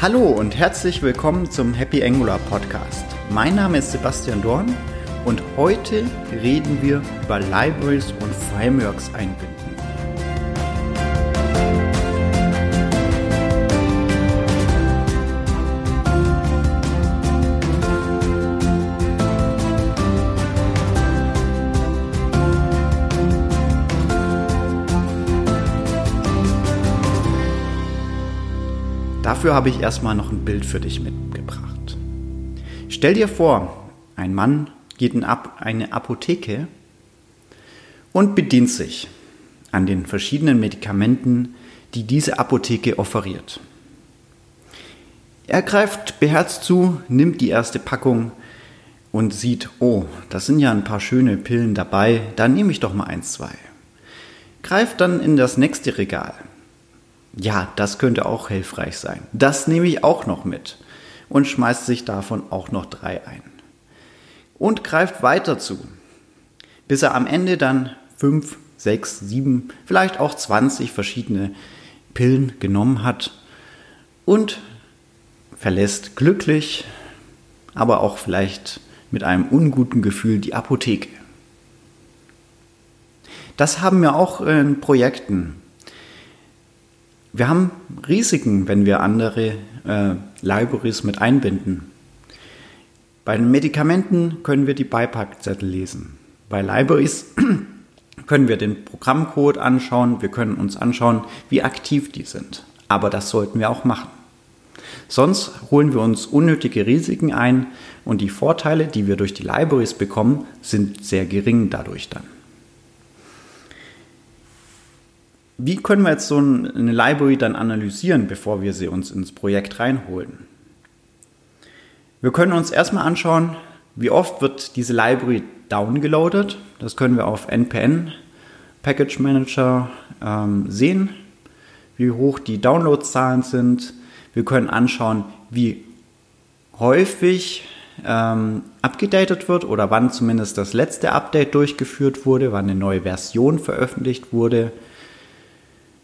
Hallo und herzlich willkommen zum Happy Angular Podcast. Mein Name ist Sebastian Dorn und heute reden wir über Libraries und Frameworks einbinden. Dafür habe ich erstmal noch ein Bild für dich mitgebracht. Stell dir vor, ein Mann geht in eine Apotheke und bedient sich an den verschiedenen Medikamenten, die diese Apotheke offeriert. Er greift beherzt zu, nimmt die erste Packung und sieht, oh, da sind ja ein paar schöne Pillen dabei, da nehme ich doch mal eins, zwei. Greift dann in das nächste Regal, ja, das könnte auch hilfreich sein. Das nehme ich auch noch mit und schmeißt sich davon auch noch drei ein. Und greift weiter zu, bis er am Ende dann fünf, sechs, sieben, vielleicht auch 20 verschiedene Pillen genommen hat und verlässt glücklich, aber auch vielleicht mit einem unguten Gefühl die Apotheke. Das haben wir auch in Projekten wir haben Risiken, wenn wir andere äh, Libraries mit einbinden. Bei den Medikamenten können wir die Beipackzettel lesen. Bei Libraries können wir den Programmcode anschauen, wir können uns anschauen, wie aktiv die sind. Aber das sollten wir auch machen. Sonst holen wir uns unnötige Risiken ein und die Vorteile, die wir durch die Libraries bekommen, sind sehr gering dadurch dann. Wie können wir jetzt so eine Library dann analysieren, bevor wir sie uns ins Projekt reinholen? Wir können uns erstmal anschauen, wie oft wird diese Library downgeloadet. Das können wir auf npm Package Manager ähm, sehen, wie hoch die Downloadzahlen sind. Wir können anschauen, wie häufig ähm, abgedatet wird oder wann zumindest das letzte Update durchgeführt wurde, wann eine neue Version veröffentlicht wurde.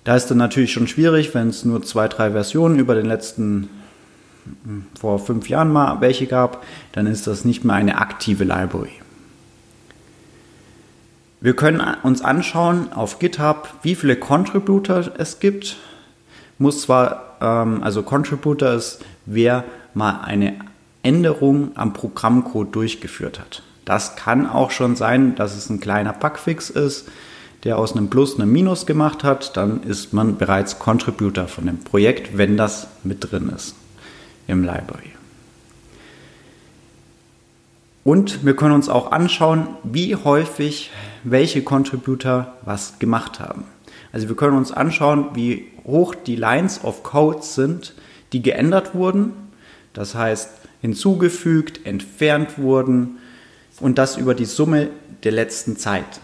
Da ist dann natürlich schon schwierig, wenn es nur zwei, drei Versionen über den letzten hm, vor fünf Jahren mal welche gab, dann ist das nicht mehr eine aktive Library. Wir können uns anschauen auf GitHub, wie viele Contributor es gibt. Muss zwar, ähm, also Contributor ist, wer mal eine Änderung am Programmcode durchgeführt hat. Das kann auch schon sein, dass es ein kleiner Bugfix ist der aus einem Plus einem Minus gemacht hat, dann ist man bereits Contributor von dem Projekt, wenn das mit drin ist im Library. Und wir können uns auch anschauen, wie häufig welche Contributor was gemacht haben. Also wir können uns anschauen, wie hoch die Lines of Codes sind, die geändert wurden. Das heißt, hinzugefügt, entfernt wurden und das über die Summe der letzten Zeit.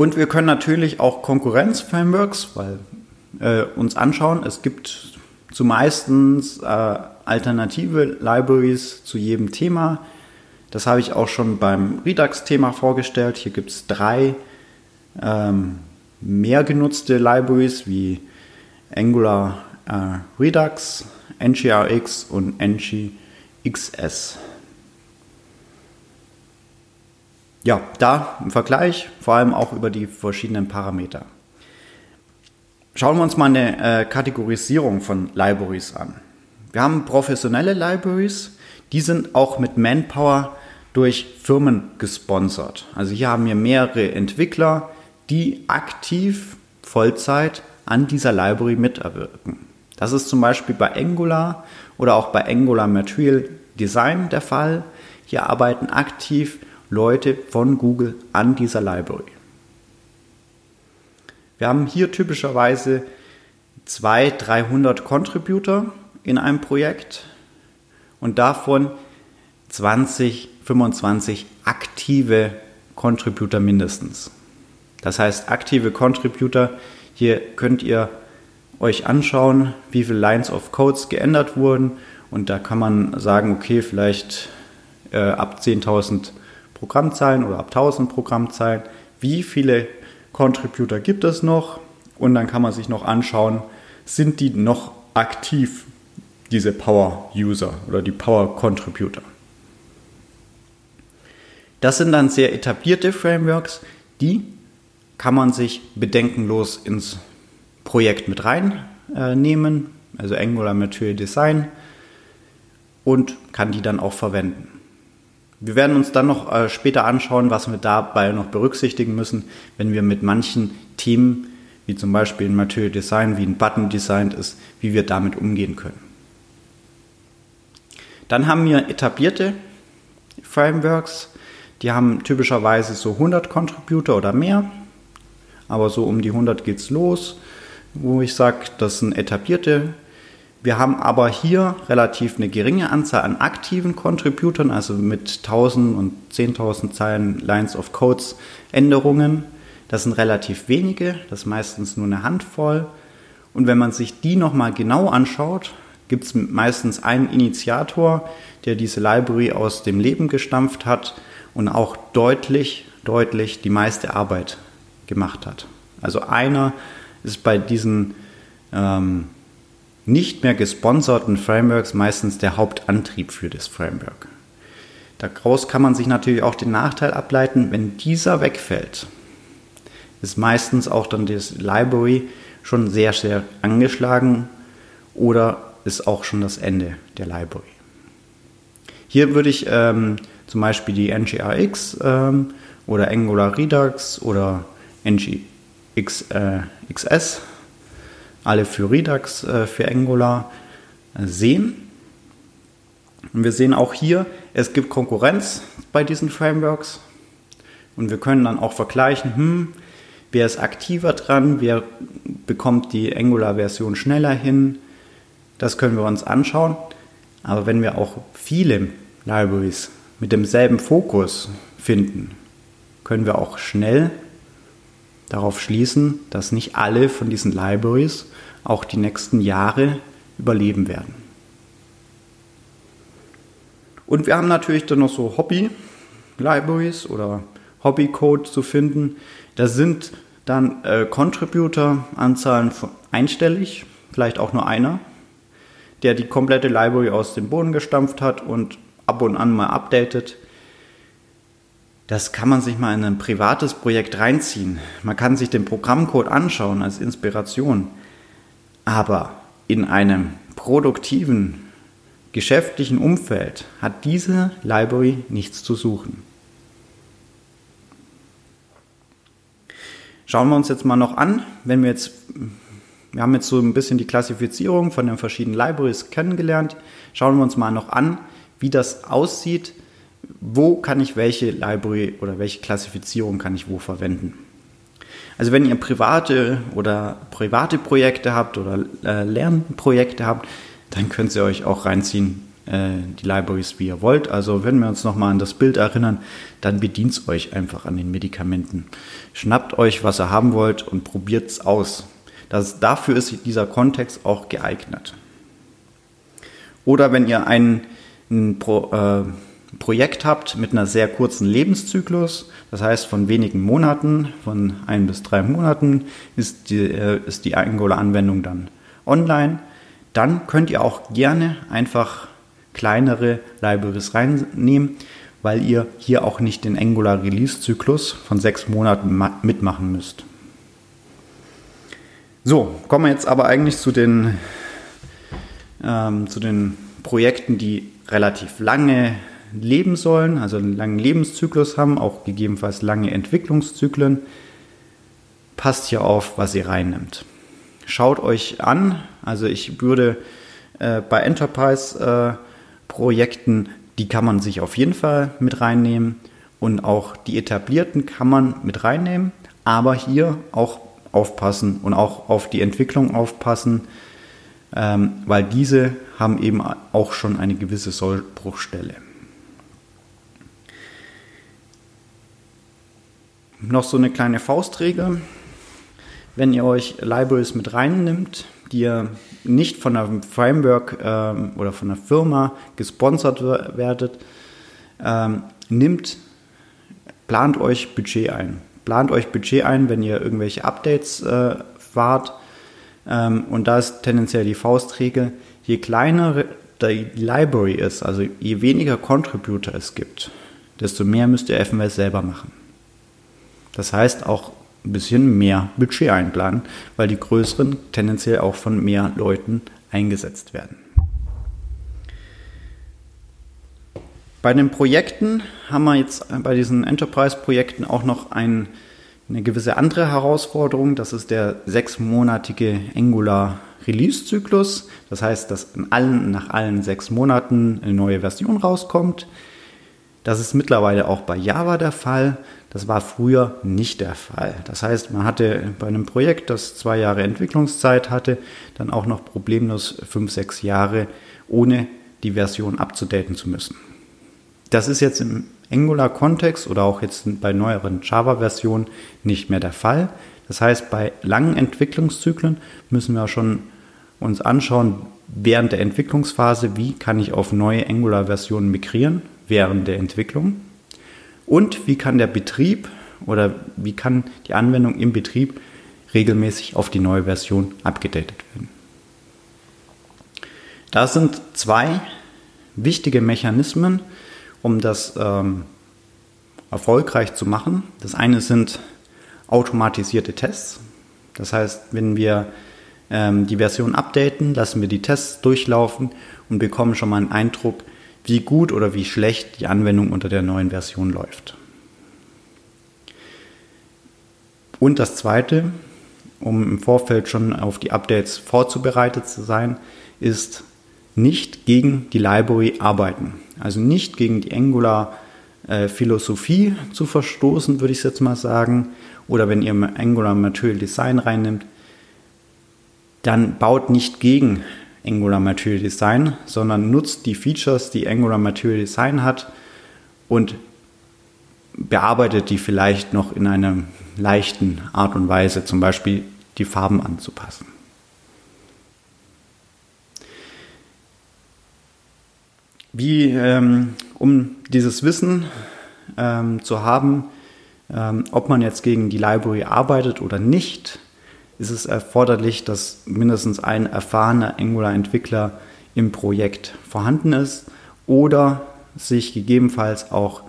Und wir können natürlich auch Konkurrenz-Frameworks äh, uns anschauen. Es gibt zumeistens äh, alternative Libraries zu jedem Thema. Das habe ich auch schon beim Redux-Thema vorgestellt. Hier gibt es drei ähm, mehr genutzte Libraries wie Angular äh, Redux, NGRX und NGXS. Ja, da im Vergleich, vor allem auch über die verschiedenen Parameter. Schauen wir uns mal eine äh, Kategorisierung von Libraries an. Wir haben professionelle Libraries, die sind auch mit Manpower durch Firmen gesponsert. Also hier haben wir mehrere Entwickler, die aktiv Vollzeit an dieser Library mitwirken. Das ist zum Beispiel bei Angular oder auch bei Angular Material Design der Fall. Hier arbeiten aktiv Leute von Google an dieser Library. Wir haben hier typischerweise 200, 300 Contributor in einem Projekt und davon 20, 25 aktive Contributor mindestens. Das heißt, aktive Contributor, hier könnt ihr euch anschauen, wie viele Lines of Codes geändert wurden und da kann man sagen, okay, vielleicht äh, ab 10.000 Programmzeilen oder ab 1000 Programmzeilen, wie viele Contributor gibt es noch und dann kann man sich noch anschauen, sind die noch aktiv, diese Power-User oder die Power-Contributor. Das sind dann sehr etablierte Frameworks, die kann man sich bedenkenlos ins Projekt mit reinnehmen, äh, also Angular Material Design, und kann die dann auch verwenden. Wir werden uns dann noch äh, später anschauen, was wir dabei noch berücksichtigen müssen, wenn wir mit manchen Themen, wie zum Beispiel ein Material Design, wie ein Button designt ist, wie wir damit umgehen können. Dann haben wir etablierte Frameworks, die haben typischerweise so 100 Contributor oder mehr, aber so um die 100 geht es los, wo ich sage, das sind etablierte. Wir haben aber hier relativ eine geringe Anzahl an aktiven Contributern, also mit 1000 und 10.000 Zeilen Lines of Codes Änderungen. Das sind relativ wenige, das ist meistens nur eine Handvoll. Und wenn man sich die nochmal genau anschaut, gibt es meistens einen Initiator, der diese Library aus dem Leben gestampft hat und auch deutlich, deutlich die meiste Arbeit gemacht hat. Also einer ist bei diesen ähm, nicht mehr gesponserten Frameworks meistens der Hauptantrieb für das Framework. Daraus kann man sich natürlich auch den Nachteil ableiten, wenn dieser wegfällt, ist meistens auch dann das Library schon sehr, sehr angeschlagen oder ist auch schon das Ende der Library. Hier würde ich ähm, zum Beispiel die NGRX ähm, oder Angular Redux oder NGXS, äh, alle für Redux, äh, für Angular äh, sehen. Und wir sehen auch hier, es gibt Konkurrenz bei diesen Frameworks. Und wir können dann auch vergleichen, hm, wer ist aktiver dran, wer bekommt die Angular-Version schneller hin. Das können wir uns anschauen. Aber wenn wir auch viele Libraries mit demselben Fokus finden, können wir auch schnell darauf schließen, dass nicht alle von diesen Libraries auch die nächsten Jahre überleben werden. Und wir haben natürlich dann noch so Hobby-Libraries oder Hobby-Code zu finden. Da sind dann äh, Contributor-Anzahlen einstellig, vielleicht auch nur einer, der die komplette Library aus dem Boden gestampft hat und ab und an mal updatet. Das kann man sich mal in ein privates Projekt reinziehen. Man kann sich den Programmcode anschauen als Inspiration. Aber in einem produktiven, geschäftlichen Umfeld hat diese Library nichts zu suchen. Schauen wir uns jetzt mal noch an, wenn wir jetzt, wir haben jetzt so ein bisschen die Klassifizierung von den verschiedenen Libraries kennengelernt, schauen wir uns mal noch an, wie das aussieht, wo kann ich welche Library oder welche Klassifizierung kann ich wo verwenden. Also wenn ihr private oder private Projekte habt oder äh, Lernprojekte habt, dann könnt ihr euch auch reinziehen, äh, die Libraries, wie ihr wollt. Also wenn wir uns nochmal an das Bild erinnern, dann bedient euch einfach an den Medikamenten. Schnappt euch, was ihr haben wollt und probiert es aus. Das, dafür ist dieser Kontext auch geeignet. Oder wenn ihr einen ein Pro, äh, Projekt habt mit einer sehr kurzen Lebenszyklus, das heißt von wenigen Monaten, von ein bis drei Monaten ist die, äh, ist die Angular-Anwendung dann online, dann könnt ihr auch gerne einfach kleinere Libraries reinnehmen, weil ihr hier auch nicht den Angular Release-Zyklus von sechs Monaten mitmachen müsst. So, kommen wir jetzt aber eigentlich zu den, ähm, zu den Projekten, die relativ lange leben sollen, also einen langen Lebenszyklus haben, auch gegebenenfalls lange Entwicklungszyklen. Passt hier auf, was ihr reinnimmt. Schaut euch an, also ich würde äh, bei Enterprise-Projekten, äh, die kann man sich auf jeden Fall mit reinnehmen und auch die etablierten kann man mit reinnehmen, aber hier auch aufpassen und auch auf die Entwicklung aufpassen ähm, weil diese haben eben auch schon eine gewisse Sollbruchstelle. Noch so eine kleine Faustregel. Wenn ihr euch Libraries mit reinnimmt, die ihr nicht von einem Framework ähm, oder von einer Firma gesponsert werdet, ähm, nimmt, plant euch Budget ein. Plant euch Budget ein, wenn ihr irgendwelche Updates äh, wart Ähm, und da ist tendenziell die Faustregel, je kleiner die Library ist, also je weniger Contributor es gibt, desto mehr müsst ihr FMS selber machen. Das heißt auch ein bisschen mehr Budget einplanen, weil die größeren tendenziell auch von mehr Leuten eingesetzt werden. Bei den Projekten haben wir jetzt bei diesen Enterprise-Projekten auch noch ein, eine gewisse andere Herausforderung. Das ist der sechsmonatige Angular Release-Zyklus. Das heißt, dass allen, nach allen sechs Monaten eine neue Version rauskommt. Das ist mittlerweile auch bei Java der Fall. Das war früher nicht der Fall. Das heißt, man hatte bei einem Projekt, das zwei Jahre Entwicklungszeit hatte, dann auch noch problemlos fünf, sechs Jahre ohne die Version abzudaten zu müssen. Das ist jetzt im Angular-Kontext oder auch jetzt bei neueren Java-Versionen nicht mehr der Fall. Das heißt, bei langen Entwicklungszyklen müssen wir schon uns anschauen, während der Entwicklungsphase, wie kann ich auf neue Angular-Versionen migrieren während der Entwicklung und wie kann der Betrieb oder wie kann die Anwendung im Betrieb regelmäßig auf die neue Version abgedatet werden. Das sind zwei wichtige Mechanismen, um das ähm, erfolgreich zu machen. Das eine sind automatisierte Tests. Das heißt, wenn wir ähm, die Version updaten, lassen wir die Tests durchlaufen und bekommen schon mal einen Eindruck, wie gut oder wie schlecht die Anwendung unter der neuen Version läuft. Und das Zweite, um im Vorfeld schon auf die Updates vorzubereitet zu sein, ist nicht gegen die Library arbeiten. Also nicht gegen die Angular äh, Philosophie zu verstoßen, würde ich jetzt mal sagen. Oder wenn ihr Angular Material Design reinnimmt, dann baut nicht gegen Angular Material Design, sondern nutzt die Features, die Angular Material Design hat und bearbeitet die vielleicht noch in einer leichten Art und Weise, zum Beispiel die Farben anzupassen. Wie, ähm, um dieses Wissen ähm, zu haben, ähm, ob man jetzt gegen die Library arbeitet oder nicht, ist es erforderlich, dass mindestens ein erfahrener Angular-Entwickler im Projekt vorhanden ist oder sich gegebenenfalls auch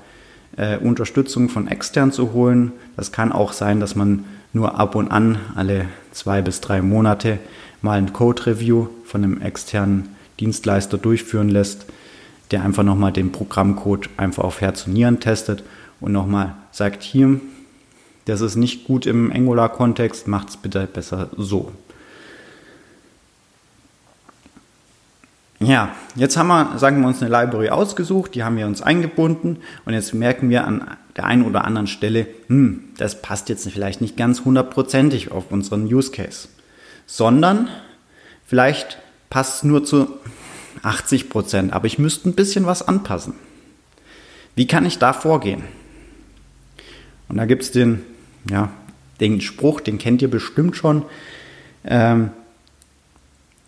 äh, Unterstützung von extern zu holen. Das kann auch sein, dass man nur ab und an alle zwei bis drei Monate mal ein Code-Review von einem externen Dienstleister durchführen lässt, der einfach nochmal den Programmcode einfach auf Herz und Nieren testet und nochmal sagt, hier, das ist nicht gut im Angular-Kontext, macht es bitte besser so. Ja, jetzt haben wir, sagen wir uns, eine Library ausgesucht, die haben wir uns eingebunden und jetzt merken wir an der einen oder anderen Stelle, hm, das passt jetzt vielleicht nicht ganz hundertprozentig auf unseren Use Case, sondern vielleicht passt es nur zu 80 Prozent, aber ich müsste ein bisschen was anpassen. Wie kann ich da vorgehen? Und da gibt es den ja, den Spruch, den kennt ihr bestimmt schon. Ähm,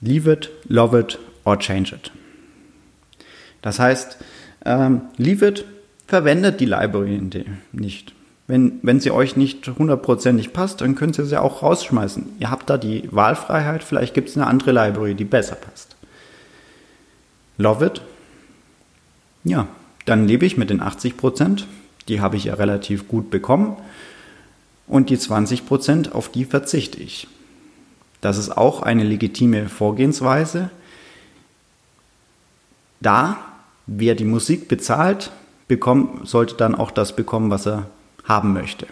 leave it, love it or change it. Das heißt, ähm, leave it, verwendet die Library nicht. Wenn, wenn sie euch nicht hundertprozentig passt, dann könnt ihr sie auch rausschmeißen. Ihr habt da die Wahlfreiheit, vielleicht gibt es eine andere Library, die besser passt. Love it. Ja, dann lebe ich mit den 80 Prozent. Die habe ich ja relativ gut bekommen und die 20 Prozent, auf die verzichte ich. Das ist auch eine legitime Vorgehensweise. Da, wer die Musik bezahlt, bekommt, sollte dann auch das bekommen, was er haben möchte.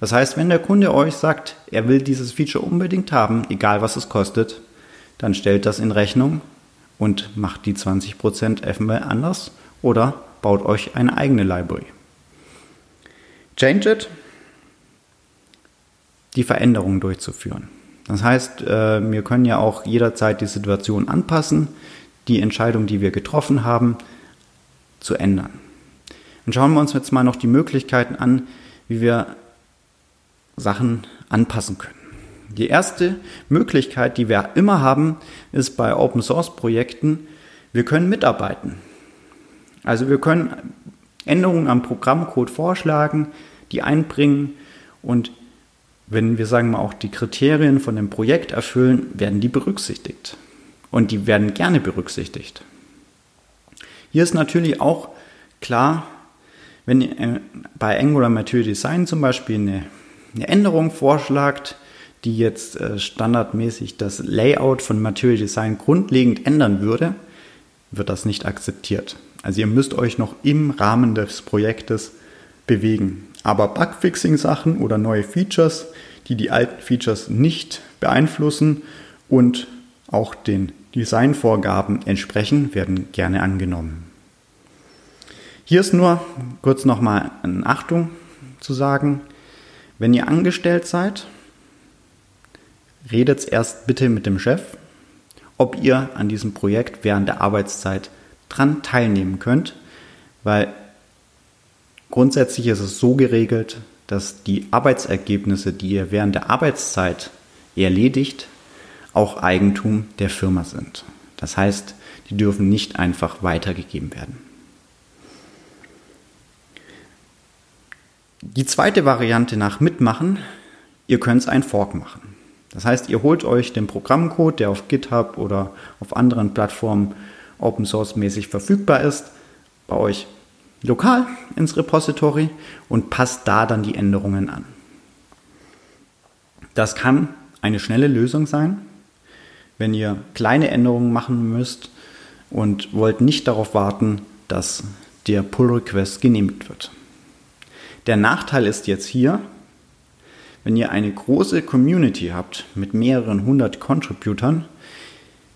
Das heißt, wenn der Kunde euch sagt, er will dieses Feature unbedingt haben, egal was es kostet, dann stellt das in Rechnung und macht die 20% FML anders oder baut euch eine eigene Library. Change it die Veränderungen durchzuführen. Das heißt, äh, wir können ja auch jederzeit die Situation anpassen, die Entscheidung, die wir getroffen haben, zu ändern. Und schauen wir uns jetzt mal noch die Möglichkeiten an, wie wir Sachen anpassen können. Die erste Möglichkeit, die wir immer haben, ist bei Open Source Projekten, wir können mitarbeiten. Also wir können Änderungen am Programmcode vorschlagen, die einbringen und wenn wir sagen mal auch die Kriterien von dem Projekt erfüllen, werden die berücksichtigt. Und die werden gerne berücksichtigt. Hier ist natürlich auch klar, wenn ihr bei Angular Material Design zum Beispiel eine, eine Änderung vorschlagt, die jetzt äh, standardmäßig das Layout von Material Design grundlegend ändern würde, wird das nicht akzeptiert. Also ihr müsst euch noch im Rahmen des Projektes bewegen. Aber Bugfixing-Sachen oder neue Features, die die alten Features nicht beeinflussen und auch den Designvorgaben entsprechen, werden gerne angenommen. Hier ist nur kurz nochmal in Achtung zu sagen, wenn ihr angestellt seid, redet erst bitte mit dem Chef, ob ihr an diesem Projekt während der Arbeitszeit dran teilnehmen könnt, weil grundsätzlich ist es so geregelt, dass die Arbeitsergebnisse, die ihr während der Arbeitszeit erledigt, auch Eigentum der Firma sind. Das heißt, die dürfen nicht einfach weitergegeben werden. Die zweite Variante nach Mitmachen, ihr könnt ein Fork machen. Das heißt, ihr holt euch den Programmcode, der auf GitHub oder auf anderen Plattformen Open Source mäßig verfügbar ist, bei euch lokal ins Repository und passt da dann die Änderungen an. Das kann eine schnelle Lösung sein, wenn ihr kleine Änderungen machen müsst und wollt nicht darauf warten, dass der Pull Request genehmigt wird. Der Nachteil ist jetzt hier, wenn ihr eine große Community habt mit mehreren hundert Contributern,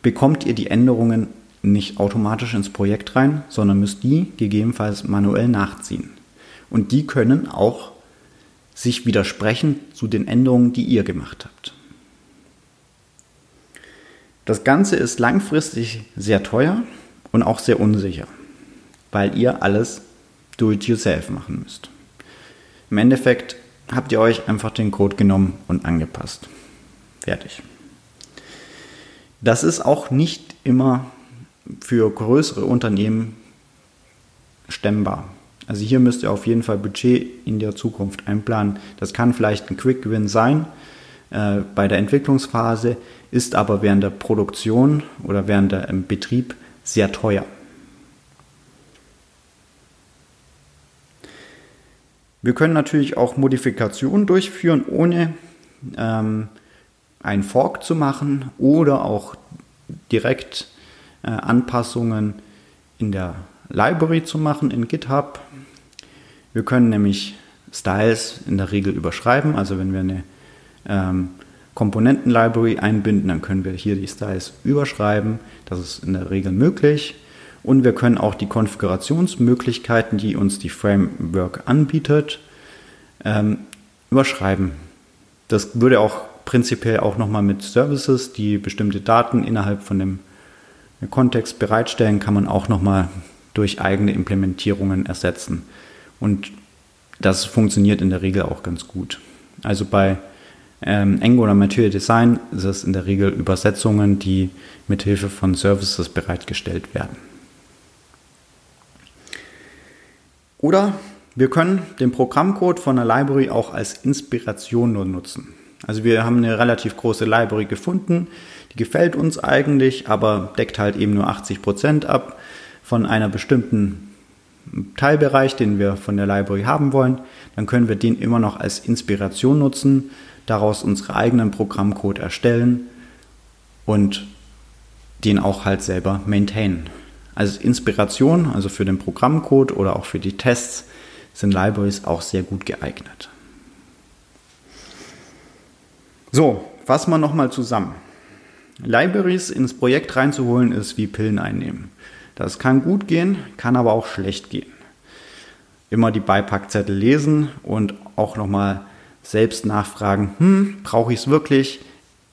bekommt ihr die Änderungen nicht automatisch ins Projekt rein, sondern müsst die gegebenenfalls manuell nachziehen. Und die können auch sich widersprechen zu den Änderungen, die ihr gemacht habt. Das Ganze ist langfristig sehr teuer und auch sehr unsicher, weil ihr alles do-it-yourself machen müsst. Im Endeffekt habt ihr euch einfach den Code genommen und angepasst. Fertig. Das ist auch nicht immer für größere Unternehmen stemmbar. Also hier müsst ihr auf jeden Fall Budget in der Zukunft einplanen. Das kann vielleicht ein Quick Win sein äh, bei der Entwicklungsphase, ist aber während der Produktion oder während der im Betrieb sehr teuer. Wir können natürlich auch Modifikationen durchführen, ohne ähm, einen Fork zu machen oder auch direkt äh, Anpassungen in der Library zu machen, in GitHub. Wir können nämlich Styles in der Regel überschreiben, also wenn wir eine ähm, Komponenten-Library einbinden, dann können wir hier die Styles überschreiben. Das ist in der Regel möglich. Und wir können auch die Konfigurationsmöglichkeiten, die uns die Framework anbietet, ähm, überschreiben. Das würde auch prinzipiell auch nochmal mit Services, die bestimmte Daten innerhalb von dem Kontext bereitstellen, kann man auch nochmal durch eigene Implementierungen ersetzen. Und das funktioniert in der Regel auch ganz gut. Also bei ähm, Angular Material Design ist es in der Regel Übersetzungen, die mithilfe von Services bereitgestellt werden. Oder wir können den Programmcode von der Library auch als Inspiration nur nutzen. Also wir haben eine relativ große Library gefunden, die gefällt uns eigentlich, aber deckt halt eben nur 80 Prozent ab von einer bestimmten Teilbereich, den wir von der Library haben wollen. Dann können wir den immer noch als Inspiration nutzen, daraus unseren eigenen Programmcode erstellen und den auch halt selber maintainen. Als Inspiration, also für den Programmcode oder auch für die Tests, sind Libraries auch sehr gut geeignet. So, fassen wir nochmal zusammen. Libraries ins Projekt reinzuholen ist wie Pillen einnehmen. Das kann gut gehen, kann aber auch schlecht gehen. Immer die Beipackzettel lesen und auch nochmal selbst nachfragen, hm, brauche ich es wirklich?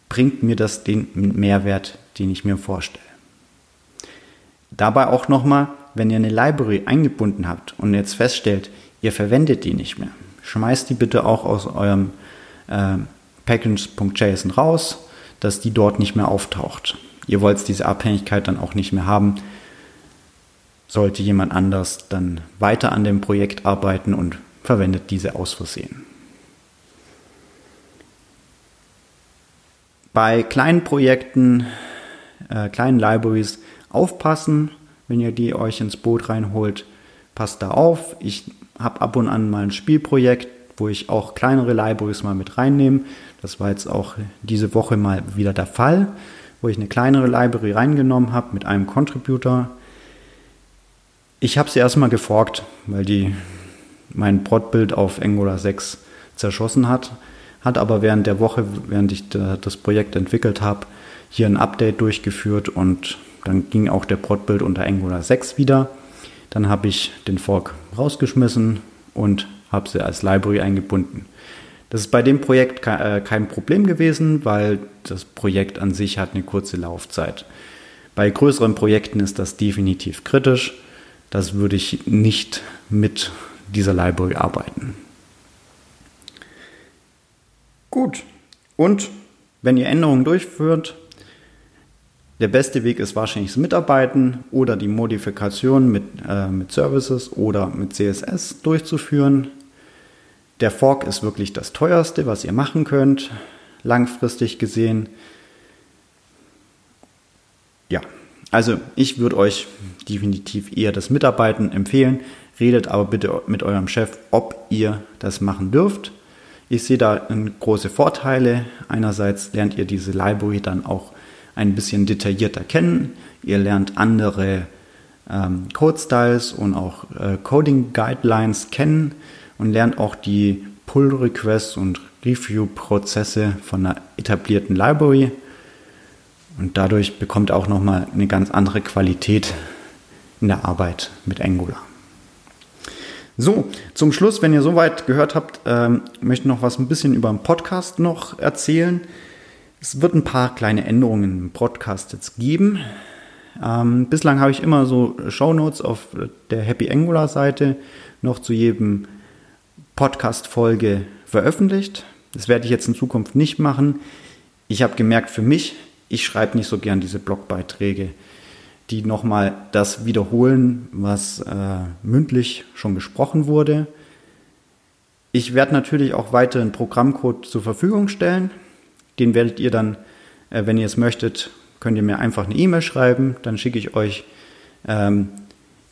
Bringt mir das den Mehrwert, den ich mir vorstelle? Dabei auch nochmal, wenn ihr eine Library eingebunden habt und jetzt feststellt, ihr verwendet die nicht mehr, schmeißt die bitte auch aus eurem äh, Package.json raus, dass die dort nicht mehr auftaucht. Ihr wollt diese Abhängigkeit dann auch nicht mehr haben. Sollte jemand anders dann weiter an dem Projekt arbeiten und verwendet diese aus Versehen. bei kleinen Projekten, äh, kleinen Libraries aufpassen, wenn ihr die euch ins Boot reinholt. Passt da auf. Ich habe ab und an mal ein Spielprojekt, wo ich auch kleinere Libraries mal mit reinnehme. Das war jetzt auch diese Woche mal wieder der Fall, wo ich eine kleinere Library reingenommen habe mit einem Contributor. Ich habe sie erstmal geforkt, weil die mein Protbild auf Angular 6 zerschossen hat. Hat aber während der Woche, während ich das Projekt entwickelt habe, hier ein Update durchgeführt und dann ging auch der Protbild unter Angular 6 wieder. Dann habe ich den Fork rausgeschmissen und habe sie als Library eingebunden. Das ist bei dem Projekt äh, kein Problem gewesen, weil das Projekt an sich hat eine kurze Laufzeit. Bei größeren Projekten ist das definitiv kritisch. Das würde ich nicht mit dieser Library arbeiten. Gut. Und wenn ihr Änderungen durchführt, der beste Weg ist wahrscheinlich das Mitarbeiten oder die Modifikation mit, äh, mit Services oder mit CSS durchzuführen. Der Fork ist wirklich das teuerste, was ihr machen könnt, langfristig gesehen. Ja, also ich würde euch definitiv eher das Mitarbeiten empfehlen. Redet aber bitte mit eurem Chef, ob ihr das machen dürft. Ich sehe da große Vorteile. Einerseits lernt ihr diese Library dann auch ein bisschen detaillierter kennen. Ihr lernt andere ähm, Code-Styles und auch äh, Coding-Guidelines kennen und lernt auch die Pull-Requests und Review-Prozesse von einer etablierten Library. Und dadurch bekommt auch nochmal eine ganz andere Qualität in der Arbeit mit Angular. So, zum Schluss, wenn ihr soweit gehört habt, ähm, möchte ich noch was ein bisschen über den Podcast noch erzählen. Es wird ein paar kleine Änderungen im Podcast jetzt geben. Ähm, bislang habe ich immer so Shownotes auf der Happy Angular Seite noch zu jedem Podcast-Folge veröffentlicht. Das werde ich jetzt in Zukunft nicht machen. Ich habe gemerkt für mich, ich schreibe nicht so gern diese Blogbeiträge die nochmal das wiederholen, was äh, mündlich schon gesprochen wurde. Ich werde natürlich auch weiter einen Programmcode zur Verfügung stellen. Den werdet ihr dann, äh, wenn ihr es möchtet, könnt ihr mir einfach eine E-Mail schreiben. Dann schicke ich euch ähm,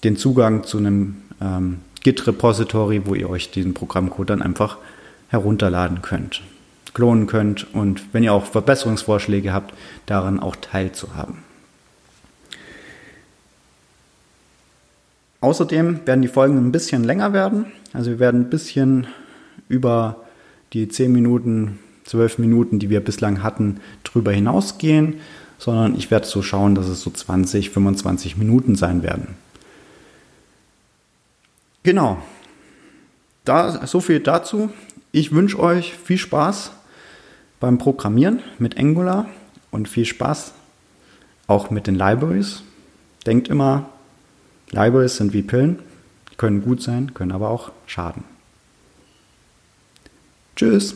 den Zugang zu einem ähm, Git-Repository, wo ihr euch diesen Programmcode dann einfach herunterladen könnt, klonen könnt und wenn ihr auch Verbesserungsvorschläge habt, daran auch teilzuhaben. Außerdem werden die Folgen ein bisschen länger werden. Also wir werden ein bisschen über die 10 Minuten, 12 Minuten, die wir bislang hatten, drüber hinausgehen, sondern ich werde so schauen, dass es so 20, 25 Minuten sein werden. Genau. Da, so viel dazu. Ich wünsche euch viel Spaß beim Programmieren mit Angular und viel Spaß auch mit den Libraries. Denkt immer, Libraries sind wie Pillen, können gut sein, können aber auch schaden. Tschüss.